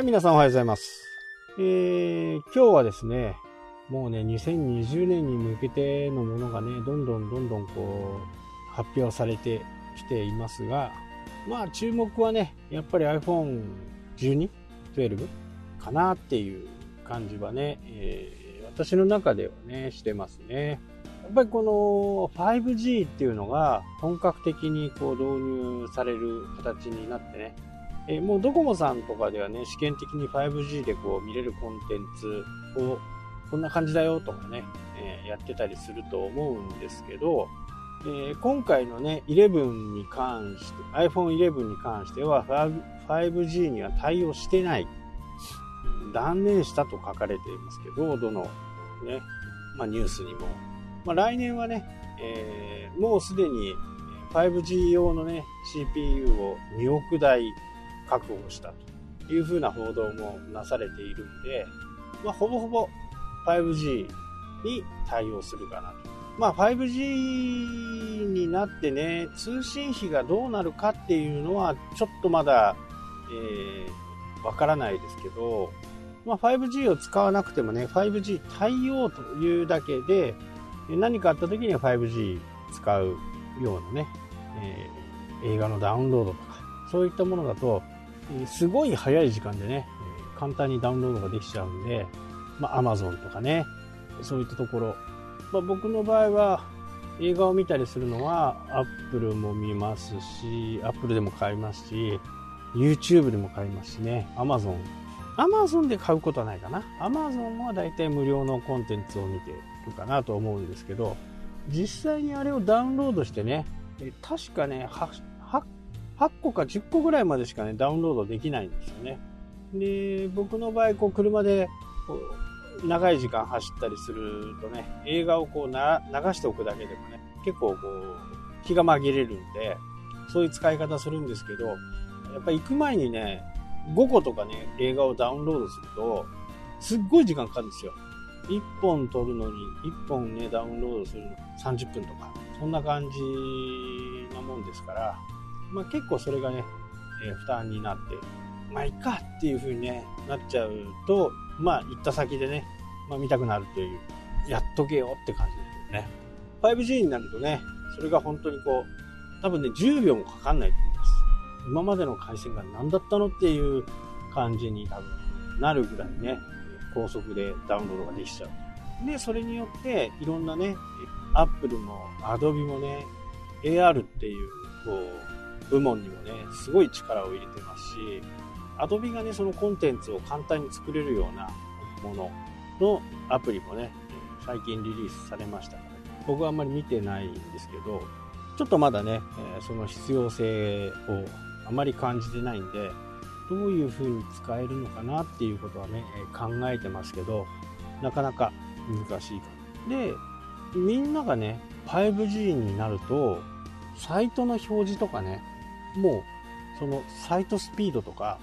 はい、皆さんおはようございます。えー、今日はですね、もうね、2020年に向けてのものがね、どんどんどんどんこう、発表されてきていますが、まあ注目はね、やっぱり iPhone12、12かなっていう感じはね、えー私の中ではね、してますね。やっぱりこの 5G っていうのが本格的にこう導入される形になってね、えーもうドコモさんとかではね、試験的に 5G でこう見れるコンテンツをこんな感じだよとかね、えーやってたりすると思うんですけど、えー今回のね、11に関して、iPhone11 に関しては 5G には対応してない。断念したと書かれていますけど、どのね、まあ、ニュースにも。まあ、来年はね、えーもうすでに 5G 用のね、CPU を2億台確保したというふうな報道もなされているんで、まあ、ほぼほぼ 5G に対応するかなと。まあ、5G になってね、通信費がどうなるかっていうのは、ちょっとまだ、えーわからないですけど、まあ、5G を使わなくてもね、5G 対応というだけで、何かあった時には 5G 使うようなね、えー映画のダウンロードとか、そういったものだと、すごい早い時間でね、簡単にダウンロードができちゃうんで、まあ、Amazon とかね、そういったところ、まあ、僕の場合は、映画を見たりするのは、Apple も見ますし、Apple でも買いますし、YouTube でも買いますしね、Amazon。Amazon で買うことはないかな。Amazon はだいたい無料のコンテンツを見てるかなと思うんですけど、実際にあれをダウンロードしてね、確かね8、個か10個ぐらいまでしかね、ダウンロードできないんですよね。で、僕の場合、こう、車で、こう、長い時間走ったりするとね、映画をこう流しておくだけでもね、結構こう、気が紛れるんで、そういう使い方するんですけど、やっぱ行く前にね、5個とかね、映画をダウンロードすると、すっごい時間かかるんですよ。1本撮るのに、1本ね、ダウンロードするの30分とか、そんな感じなもんですから、まあ結構それがね、えー負担になって、まあいいかっていう風にね、なっちゃうと、まあ行った先でね、まあ見たくなるという、やっとけよって感じですよね。5G になるとね、それが本当にこう、多分ね、10秒もかかんないと思います。今までの回線が何だったのっていう感じに多分なるぐらいね、高速でダウンロードができちゃう。で、それによって、いろんなね、Apple も Adobe もね、AR っていう、こう、部門にもね、すごい力を入れてますし、Adobe がね、そのコンテンツを簡単に作れるようなもののアプリもね、最近リリースされましたから、僕はあんまり見てないんですけど、ちょっとまだね、その必要性をあまり感じてないんで、どういう風に使えるのかなっていうことはね、考えてますけど、なかなか難しいかな。で、みんながね、5G になると、サイトの表示とかね、もう、そのサイトスピードとか、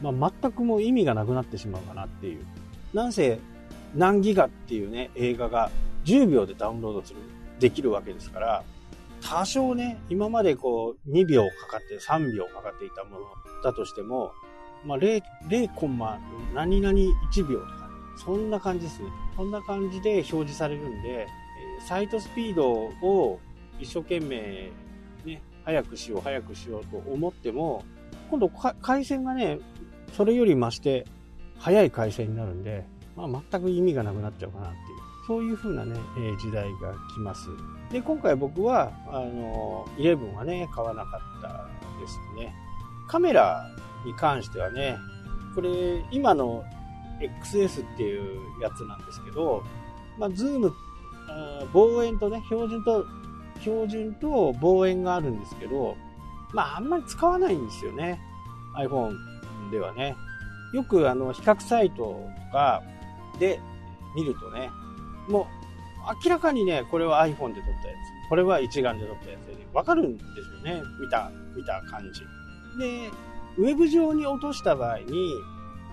まあ、全くもう意味がなくなってしまうかなっていう。なんせ、何ギガっていうね、映画が10秒でダウンロードする、できるわけですから、多少ね、今までこう、2秒かかって、3秒かかっていたものだとしても、まあ、0、0コンマ何々1秒とか、そんな感じですね。そんな感じで表示されるんで、サイトスピードを一生懸命、早くしよう、早くしようと思っても、今度回線がね、それより増して、早い回線になるんで、まあ、全く意味がなくなっちゃうかなっていう、そういう風なね、えー時代が来ます。で、今回僕は、あの、11はね、買わなかったですね。カメラに関してはね、これ、今の XS っていうやつなんですけど、まあ、ズーム、望遠とね、標準と、標準と望遠があるんですけど、まあ、あんまり使わないんですよね。iPhone ではね。よく、あの、比較サイトとかで見るとね、もう、明らかにね、これは iPhone で撮ったやつ。これは一眼で撮ったやつで、ね、わかるんですよね。見た、見た感じ。で、ウェブ上に落とした場合に、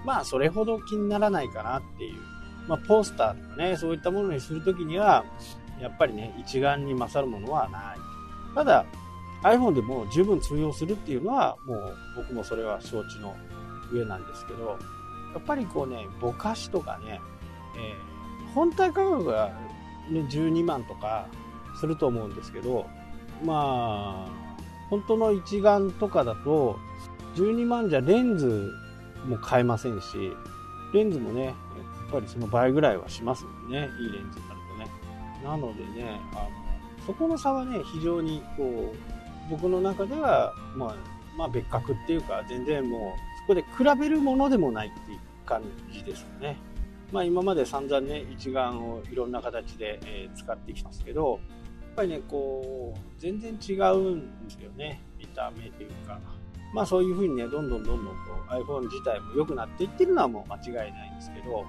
まあ、それほど気にならないかなっていう。まあ、ポスターとかね、そういったものにするときには、やっぱりね、一眼に勝るものはない。ただ、iPhone でも十分通用するっていうのは、もう僕もそれは承知の上なんですけど、やっぱりこうね、ぼかしとかね、えー、本体価格が、ね、12万とかすると思うんですけど、まあ、本当の一眼とかだと、12万じゃレンズも買えませんし、レンズもね、やっぱりその倍ぐらいはしますもんね、いいレンズなるとね。なのでね、あのそこの差はね、非常にこう、僕の中では、まあ、まあ別格っていうか、全然もう、そこで比べるものでもないっていう感じですよね。まあ今まで散々ね、一眼をいろんな形で、え、使ってきたんですけど、やっぱりね、こう、全然違うんですよね。見た目というか。まあそういうふうにね、どんどんどんどんこう iPhone 自体も良くなっていってるのはもう間違いないんですけど、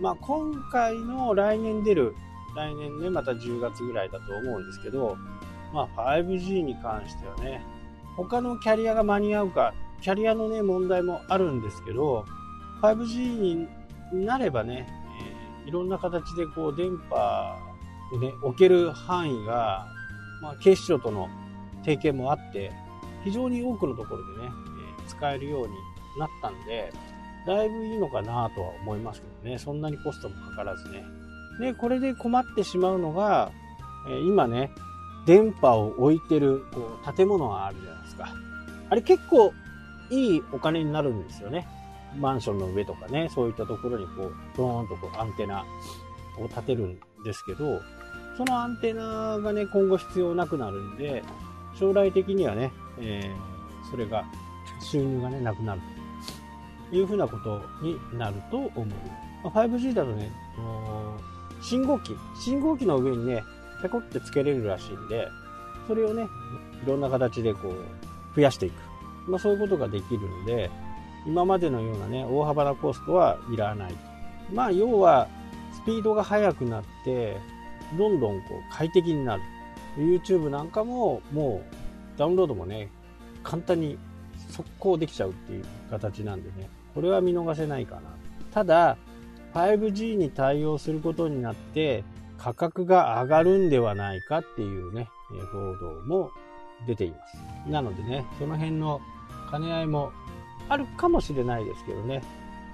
まあ今回の来年出る、来年ね、また10月ぐらいだと思うんですけど、まあ 5G に関してはね、他のキャリアが間に合うか、キャリアのね、問題もあるんですけど、5G になればね、えー、いろんな形でこう電波をね、置ける範囲が、まあ警視庁との提携もあって、非常に多くのところでね、えー、使えるようになったんで、だいぶいいのかなとは思いますけどね、そんなにコストもかからずね。で、これで困ってしまうのが、え、今ね、電波を置いてるこう建物があるじゃないですか。あれ結構いいお金になるんですよね。マンションの上とかね、そういったところにこう、ドーンとこうアンテナを立てるんですけど、そのアンテナがね、今後必要なくなるんで、将来的にはね、えー、それが収入がね、なくなるというふうなことになると思う。5G だとね、信号機、信号機の上にね、ペコってつけれるらしいんで、それをね、いろんな形でこう、増やしていく。まあそういうことができるんで、今までのようなね、大幅なコストはいらない。まあ要は、スピードが速くなって、どんどんこう快適になる。YouTube なんかももうダウンロードもね、簡単に速攻できちゃうっていう形なんでね、これは見逃せないかな。ただ、5G に対応することになって、価格が上がるんではないかっていうね、報道も出ています。なのでね、その辺の兼ね合いもあるかもしれないですけどね。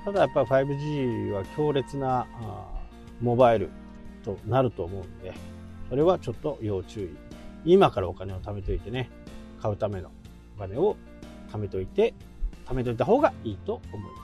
ただやっぱり 5G は強烈なモバイルとなると思うんで、それはちょっと要注意。今からお金を貯めといてね、買うためのお金を貯めといて、貯めといた方がいいと思います。